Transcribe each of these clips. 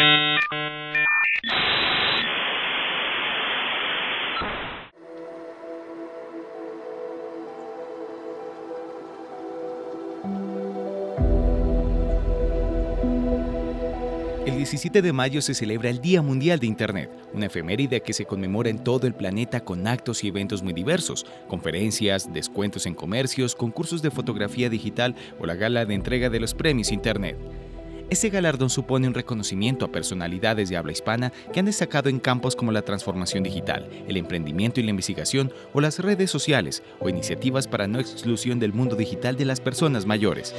El 17 de mayo se celebra el Día Mundial de Internet, una efeméride que se conmemora en todo el planeta con actos y eventos muy diversos, conferencias, descuentos en comercios, concursos de fotografía digital o la gala de entrega de los premios Internet. Este galardón supone un reconocimiento a personalidades de habla hispana que han destacado en campos como la transformación digital, el emprendimiento y la investigación o las redes sociales o iniciativas para no exclusión del mundo digital de las personas mayores.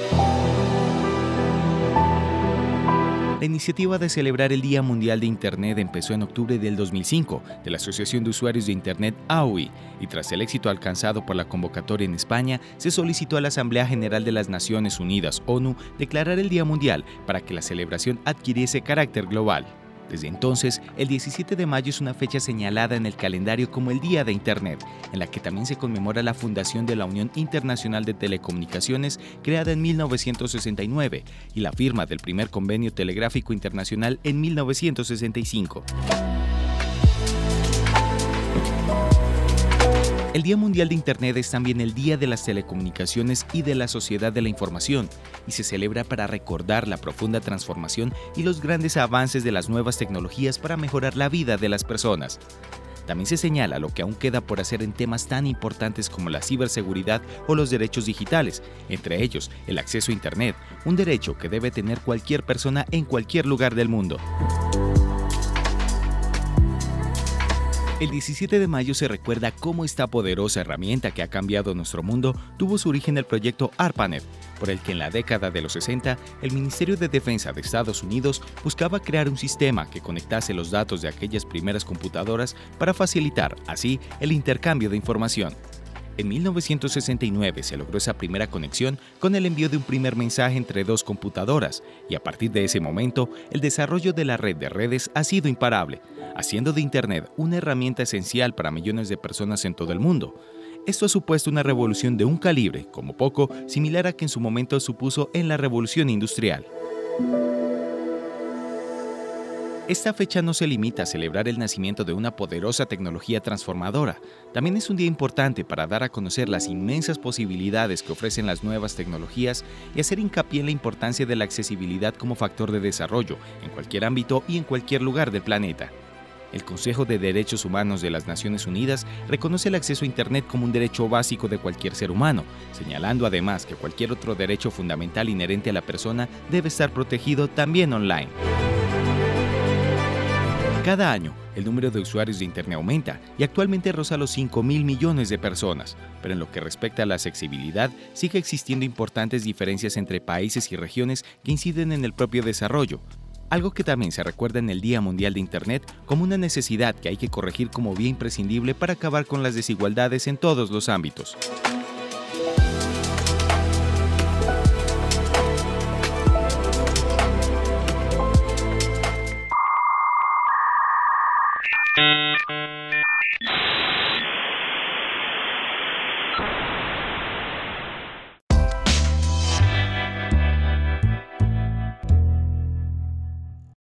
La iniciativa de celebrar el Día Mundial de Internet empezó en octubre del 2005 de la Asociación de Usuarios de Internet AUI y tras el éxito alcanzado por la convocatoria en España, se solicitó a la Asamblea General de las Naciones Unidas, ONU, declarar el Día Mundial para que la celebración adquiriese carácter global. Desde entonces, el 17 de mayo es una fecha señalada en el calendario como el Día de Internet, en la que también se conmemora la fundación de la Unión Internacional de Telecomunicaciones creada en 1969 y la firma del primer convenio telegráfico internacional en 1965. El Día Mundial de Internet es también el Día de las Telecomunicaciones y de la Sociedad de la Información, y se celebra para recordar la profunda transformación y los grandes avances de las nuevas tecnologías para mejorar la vida de las personas. También se señala lo que aún queda por hacer en temas tan importantes como la ciberseguridad o los derechos digitales, entre ellos el acceso a Internet, un derecho que debe tener cualquier persona en cualquier lugar del mundo. El 17 de mayo se recuerda cómo esta poderosa herramienta que ha cambiado nuestro mundo tuvo su origen en el proyecto ARPANET, por el que en la década de los 60 el Ministerio de Defensa de Estados Unidos buscaba crear un sistema que conectase los datos de aquellas primeras computadoras para facilitar, así, el intercambio de información. En 1969 se logró esa primera conexión con el envío de un primer mensaje entre dos computadoras y a partir de ese momento el desarrollo de la red de redes ha sido imparable, haciendo de Internet una herramienta esencial para millones de personas en todo el mundo. Esto ha supuesto una revolución de un calibre, como poco, similar a que en su momento supuso en la revolución industrial. Esta fecha no se limita a celebrar el nacimiento de una poderosa tecnología transformadora, también es un día importante para dar a conocer las inmensas posibilidades que ofrecen las nuevas tecnologías y hacer hincapié en la importancia de la accesibilidad como factor de desarrollo en cualquier ámbito y en cualquier lugar del planeta. El Consejo de Derechos Humanos de las Naciones Unidas reconoce el acceso a Internet como un derecho básico de cualquier ser humano, señalando además que cualquier otro derecho fundamental inherente a la persona debe estar protegido también online. Cada año, el número de usuarios de Internet aumenta y actualmente roza los 5 mil millones de personas, pero en lo que respecta a la accesibilidad, sigue existiendo importantes diferencias entre países y regiones que inciden en el propio desarrollo, algo que también se recuerda en el Día Mundial de Internet como una necesidad que hay que corregir como vía imprescindible para acabar con las desigualdades en todos los ámbitos.